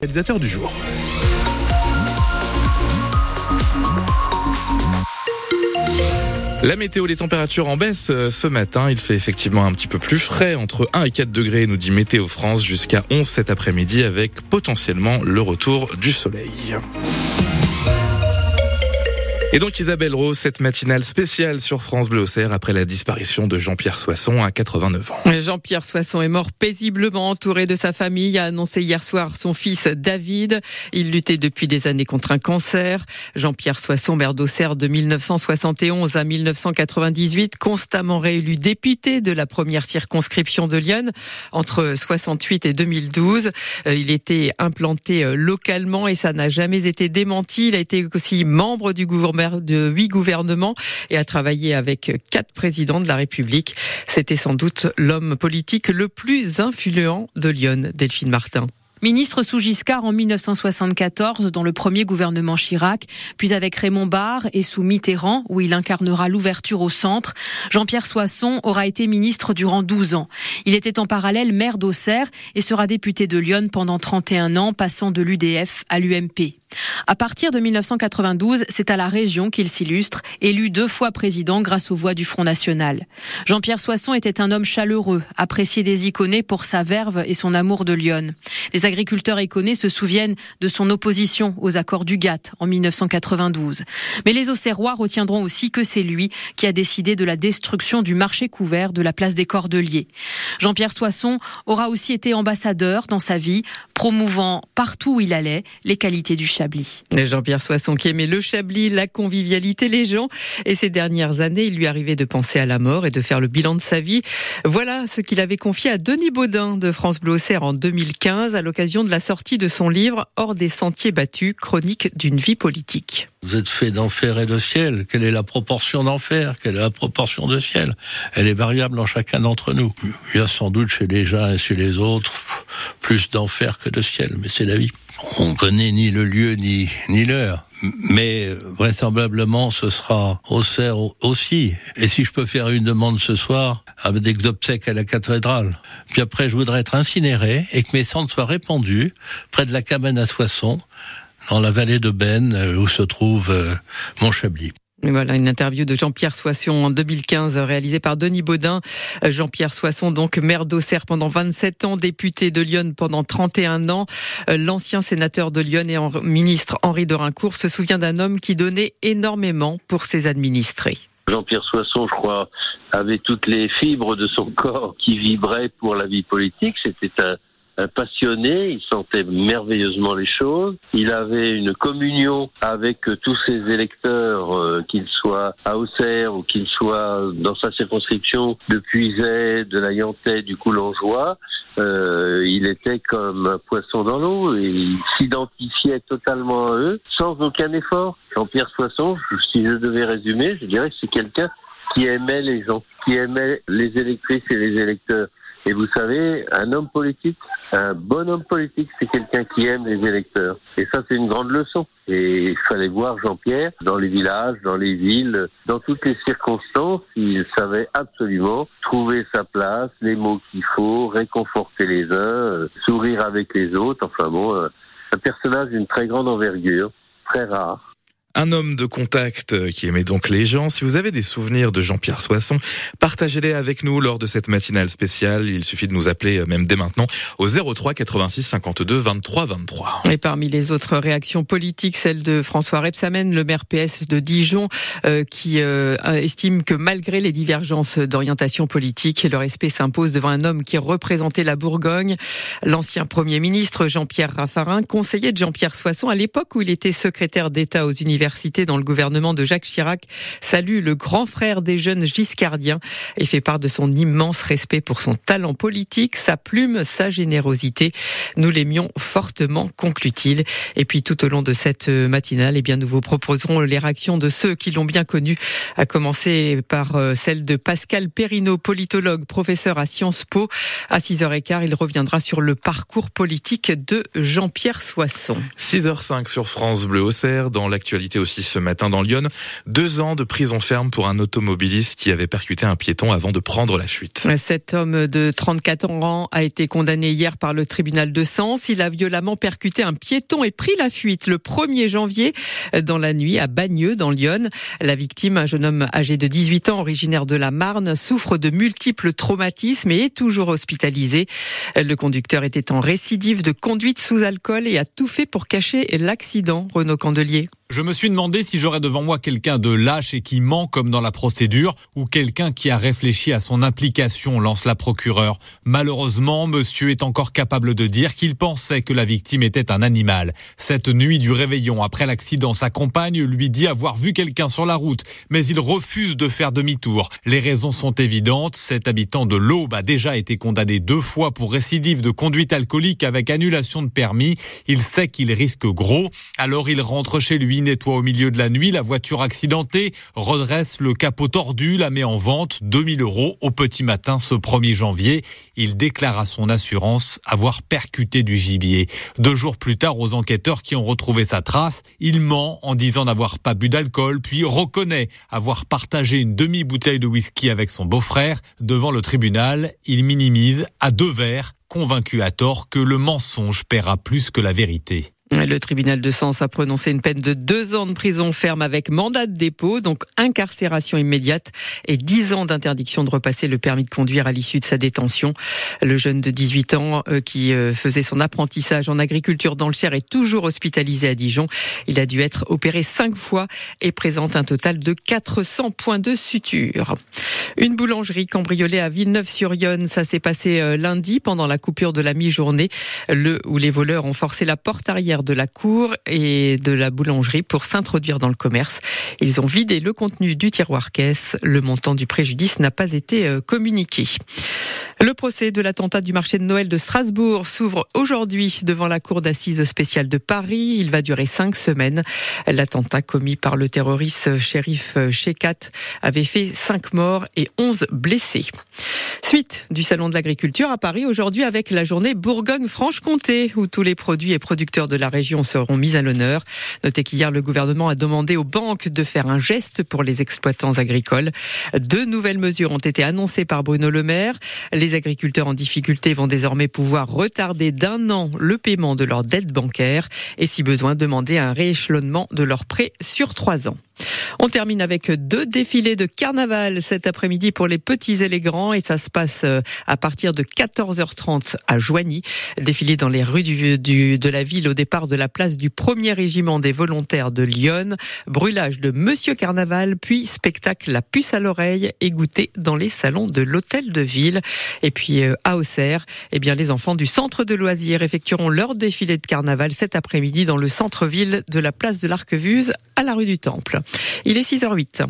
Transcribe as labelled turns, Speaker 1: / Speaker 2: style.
Speaker 1: Réalisateur du jour. La météo, les températures en baisse euh, ce matin. Il fait effectivement un petit peu plus frais, entre 1 et 4 degrés, nous dit Météo France, jusqu'à 11 cet après-midi, avec potentiellement le retour du soleil. Et donc Isabelle Rose, cette matinale spéciale sur France Bleu Auxerre après la disparition de Jean-Pierre Soisson à 89 ans.
Speaker 2: Jean-Pierre Soisson est mort paisiblement entouré de sa famille, a annoncé hier soir son fils David. Il luttait depuis des années contre un cancer. Jean-Pierre Soisson, maire d'Auxerre de 1971 à 1998, constamment réélu député de la première circonscription de Lyon entre 68 et 2012. Euh, il était implanté euh, localement et ça n'a jamais été démenti. Il a été aussi membre du gouvernement de huit gouvernements et a travaillé avec quatre présidents de la République. C'était sans doute l'homme politique le plus influent de Lyon, Delphine Martin.
Speaker 3: Ministre sous Giscard en 1974 dans le premier gouvernement Chirac, puis avec Raymond Barre et sous Mitterrand où il incarnera l'ouverture au centre, Jean-Pierre Soisson aura été ministre durant 12 ans. Il était en parallèle maire d'Auxerre et sera député de Lyon pendant 31 ans, passant de l'UDF à l'UMP. À partir de 1992, c'est à la région qu'il s'illustre, élu deux fois président grâce aux voix du Front National. Jean-Pierre Soisson était un homme chaleureux, apprécié des Iconais pour sa verve et son amour de Lyon. Les agriculteurs iconais se souviennent de son opposition aux accords du GATT en 1992. Mais les Auxerrois retiendront aussi que c'est lui qui a décidé de la destruction du marché couvert de la place des Cordeliers. Jean-Pierre Soisson aura aussi été ambassadeur dans sa vie, promouvant partout où il allait les qualités du Chablis.
Speaker 2: Jean-Pierre Soisson qui aimait le Chablis, la convivialité, les gens. Et ces dernières années, il lui arrivait de penser à la mort et de faire le bilan de sa vie. Voilà ce qu'il avait confié à Denis Baudin de France Bleu en 2015 à l'occasion de la sortie de son livre Hors des sentiers battus, chronique d'une vie politique.
Speaker 4: Vous êtes fait d'enfer et de ciel. Quelle est la proportion d'enfer? Quelle est la proportion de ciel? Elle est variable en chacun d'entre nous. Il y a sans doute chez les uns et chez les autres plus d'enfer que de ciel, mais c'est la vie. On connaît ni le lieu ni, ni l'heure. Mais vraisemblablement, ce sera au cerf aussi. Et si je peux faire une demande ce soir, avec des obsèques à la cathédrale. Puis après, je voudrais être incinéré et que mes cendres soient répandues près de la cabane à Soissons, dans la vallée de Ben, où se trouve euh, mon Chablis.
Speaker 2: Voilà une interview de Jean-Pierre Soisson en 2015 réalisée par Denis Baudin. Euh, Jean-Pierre Soisson, donc maire d'Auxerre pendant 27 ans, député de Lyon pendant 31 ans. Euh, l'ancien sénateur de Lyon et ministre Henri de Rincourt se souvient d'un homme qui donnait énormément pour ses administrés.
Speaker 5: Jean-Pierre Soisson, je crois, avait toutes les fibres de son corps qui vibraient pour la vie politique. C'était un, passionné, il sentait merveilleusement les choses. Il avait une communion avec tous ses électeurs, euh, qu'ils soient à Auxerre ou qu'ils soient dans sa circonscription de Puiset, de la Yantais, du Coulangeois. Euh, il était comme un poisson dans l'eau et il s'identifiait totalement à eux sans aucun effort. Jean-Pierre Soisson, si je devais résumer, je dirais que c'est quelqu'un qui aimait les gens, qui aimait les électrices et les électeurs. Et vous savez, un homme politique, un bon homme politique, c'est quelqu'un qui aime les électeurs. Et ça, c'est une grande leçon. Et il fallait voir Jean-Pierre dans les villages, dans les villes, dans toutes les circonstances. Il savait absolument trouver sa place, les mots qu'il faut, réconforter les uns, euh, sourire avec les autres. Enfin bon, euh, un personnage d'une très grande envergure, très rare
Speaker 1: un homme de contact euh, qui aimait donc les gens. Si vous avez des souvenirs de Jean-Pierre Soisson, partagez-les avec nous lors de cette matinale spéciale. Il suffit de nous appeler euh, même dès maintenant au 03 86 52 23 23.
Speaker 2: Et parmi les autres réactions politiques, celle de François Repsamen, le maire PS de Dijon, euh, qui estime que malgré les divergences d'orientation politique, le respect s'impose devant un homme qui représentait la Bourgogne. L'ancien Premier ministre Jean-Pierre Raffarin, conseiller de Jean-Pierre Soisson à l'époque où il était secrétaire d'État aux universités dans le gouvernement de Jacques Chirac salue le grand frère des jeunes giscardiens et fait part de son immense respect pour son talent politique, sa plume, sa générosité. Nous l'aimions fortement, conclut-il. Et puis tout au long de cette matinale, eh bien, nous vous proposerons les réactions de ceux qui l'ont bien connu, à commencer par euh, celle de Pascal Perrineau, politologue, professeur à Sciences Po. À 6h15, il reviendra sur le parcours politique de Jean-Pierre Soisson.
Speaker 1: 6h05 sur France Bleu Auxerre, dans l'actualité L'actualité aussi ce matin dans Lyon. Deux ans de prison ferme pour un automobiliste qui avait percuté un piéton avant de prendre la fuite.
Speaker 2: Cet homme de 34 ans a été condamné hier par le tribunal de Sens. Il a violemment percuté un piéton et pris la fuite le 1er janvier dans la nuit à Bagneux dans Lyon. La victime, un jeune homme âgé de 18 ans originaire de la Marne, souffre de multiples traumatismes et est toujours hospitalisé. Le conducteur était en récidive de conduite sous alcool et a tout fait pour cacher l'accident. Renaud Candelier.
Speaker 6: Je me suis demandé si j'aurais devant moi quelqu'un de lâche et qui ment comme dans la procédure ou quelqu'un qui a réfléchi à son implication, lance la procureure. Malheureusement, monsieur est encore capable de dire qu'il pensait que la victime était un animal. Cette nuit du réveillon après l'accident, sa compagne lui dit avoir vu quelqu'un sur la route, mais il refuse de faire demi-tour. Les raisons sont évidentes. Cet habitant de l'Aube a déjà été condamné deux fois pour récidive de conduite alcoolique avec annulation de permis. Il sait qu'il risque gros, alors il rentre chez lui nettoie au milieu de la nuit la voiture accidentée, redresse le capot tordu, la met en vente 2000 euros au petit matin ce 1er janvier. Il déclara à son assurance avoir percuté du gibier. Deux jours plus tard, aux enquêteurs qui ont retrouvé sa trace, il ment en disant n'avoir pas bu d'alcool, puis reconnaît avoir partagé une demi-bouteille de whisky avec son beau-frère. Devant le tribunal, il minimise à deux verres, convaincu à tort que le mensonge paiera plus que la vérité.
Speaker 2: Le tribunal de Sens a prononcé une peine de deux ans de prison ferme avec mandat de dépôt, donc incarcération immédiate et dix ans d'interdiction de repasser le permis de conduire à l'issue de sa détention. Le jeune de 18 ans euh, qui euh, faisait son apprentissage en agriculture dans le Cher est toujours hospitalisé à Dijon. Il a dû être opéré cinq fois et présente un total de 400 points de suture. Une boulangerie cambriolée à Villeneuve-sur-Yonne, ça s'est passé euh, lundi pendant la coupure de la mi-journée, le où les voleurs ont forcé la porte arrière de la cour et de la boulangerie pour s'introduire dans le commerce. Ils ont vidé le contenu du tiroir caisse. Le montant du préjudice n'a pas été euh, communiqué. Le procès de l'attentat du marché de Noël de Strasbourg s'ouvre aujourd'hui devant la cour d'assises spéciale de Paris. Il va durer cinq semaines. L'attentat commis par le terroriste shérif Shekat avait fait cinq morts et onze blessés. Suite du salon de l'agriculture à Paris aujourd'hui avec la journée Bourgogne-Franche-Comté où tous les produits et producteurs de la région seront mis à l'honneur. Notez qu'hier le gouvernement a demandé aux banques de faire un geste pour les exploitants agricoles. Deux nouvelles mesures ont été annoncées par Bruno Le Maire. Agriculteurs en difficulté vont désormais pouvoir retarder d'un an le paiement de leurs dettes bancaires et si besoin demander un rééchelonnement de leurs prêts sur trois ans. On termine avec deux défilés de carnaval cet après-midi pour les petits et les grands et ça se passe euh, à partir de 14h30 à Joigny. Défilé dans les rues du, du, de la ville au départ de la place du premier régiment des volontaires de Lyon. Brûlage de Monsieur Carnaval, puis spectacle La puce à l'oreille et goûter dans les salons de l'hôtel de ville. Et puis euh, à Auxerre, eh bien les enfants du centre de loisirs effectueront leur défilé de carnaval cet après-midi dans le centre-ville de la place de l'Arquevuse à la rue du Temple. Il est 6h08.